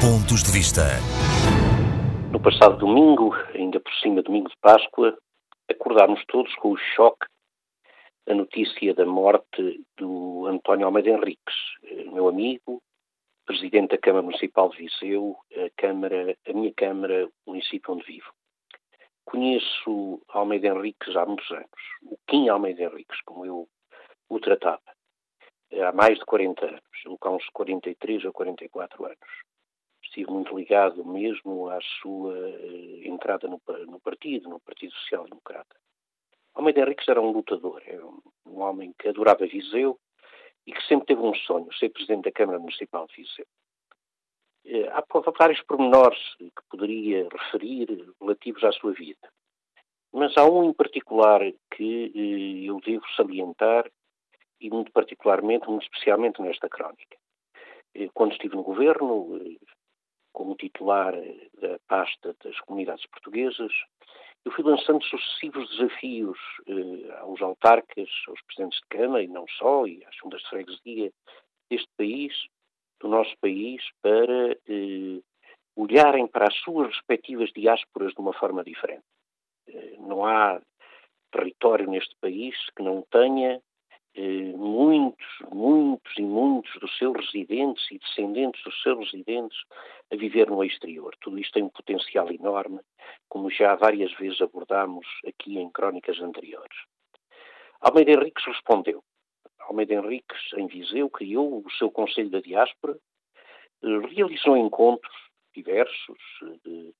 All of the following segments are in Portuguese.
Pontos de Vista. No passado domingo, ainda por cima domingo de Páscoa, acordámos todos com o choque da notícia da morte do António Almeida Henriques, meu amigo, presidente da Câmara Municipal de Viseu, a, Câmara, a minha Câmara, o município onde vivo. Conheço Almeida Henriques há muitos anos, o Kim Almeida Henriques, como eu o tratava, há mais de 40 anos, há uns 43 ou 44 anos estive muito ligado mesmo à sua uh, entrada no, no, partido, no Partido Social Democrata. Almeida Henriques era um lutador, era um, homem que adorava Viseu e que sempre teve um sonho, ser Presidente da Câmara Municipal de Viseu. Uh, há vários pormenores que poderia referir relativos à sua vida, mas há um em particular que uh, eu devo salientar e muito particularmente, muito especialmente nesta crónica. Quando estive no governo, como titular da pasta das comunidades portuguesas, eu fui lançando sucessivos desafios eh, aos autarcas, aos presidentes de Câmara e não só, e às juntas de freguesia deste país, do nosso país, para eh, olharem para as suas respectivas diásporas de uma forma diferente. Eh, não há território neste país que não tenha eh, muitos, muitos dos seus residentes e descendentes dos seus residentes a viver no exterior. Tudo isto tem um potencial enorme, como já várias vezes abordámos aqui em crónicas anteriores. Almeida Henriques respondeu. Almeida Henriques, em Viseu, criou o seu Conselho da Diáspora, eh, realizou encontros diversos de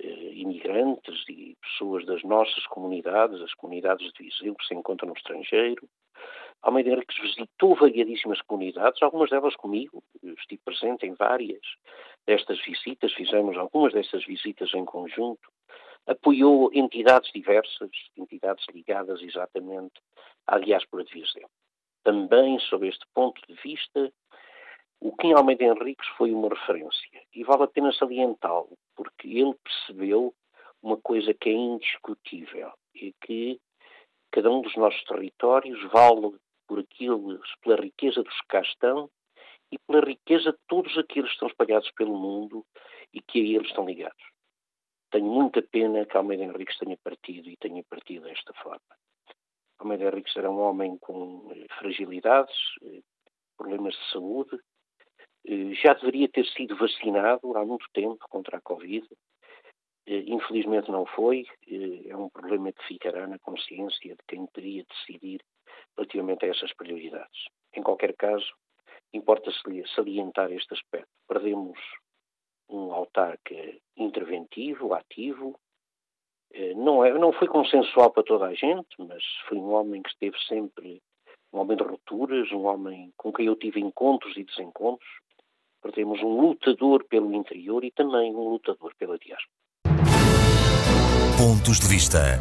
eh, imigrantes e pessoas das nossas comunidades, as comunidades de Viseu que se encontram no estrangeiro, Almeida Henriques visitou variadíssimas comunidades, algumas delas comigo, estive presente em várias destas visitas, fizemos algumas destas visitas em conjunto, apoiou entidades diversas, entidades ligadas exatamente à diáspora de Viseu. Também, sob este ponto de vista, o Kim Almeida Henriques foi uma referência e vale a pena salientá-lo, porque ele percebeu uma coisa que é indiscutível e que cada um dos nossos territórios vale por aquilo, pela riqueza dos que cá estão e pela riqueza de todos aqueles que estão espalhados pelo mundo e que a eles estão ligados. Tenho muita pena que Almeida Henriques tenha partido e tenha partido desta forma. Almeida Henriques era um homem com eh, fragilidades, eh, problemas de saúde, eh, já deveria ter sido vacinado há muito tempo contra a Covid. Infelizmente não foi. É um problema que ficará na consciência de quem teria de decidir relativamente a essas prioridades. Em qualquer caso, importa salientar este aspecto. Perdemos um autarca interventivo, ativo, eh, não, é, não foi consensual para toda a gente, mas foi um homem que esteve sempre, um homem de rupturas, um homem com quem eu tive encontros e desencontros. Perdemos um lutador pelo interior e também um lutador pela diáspora. Pontos de vista.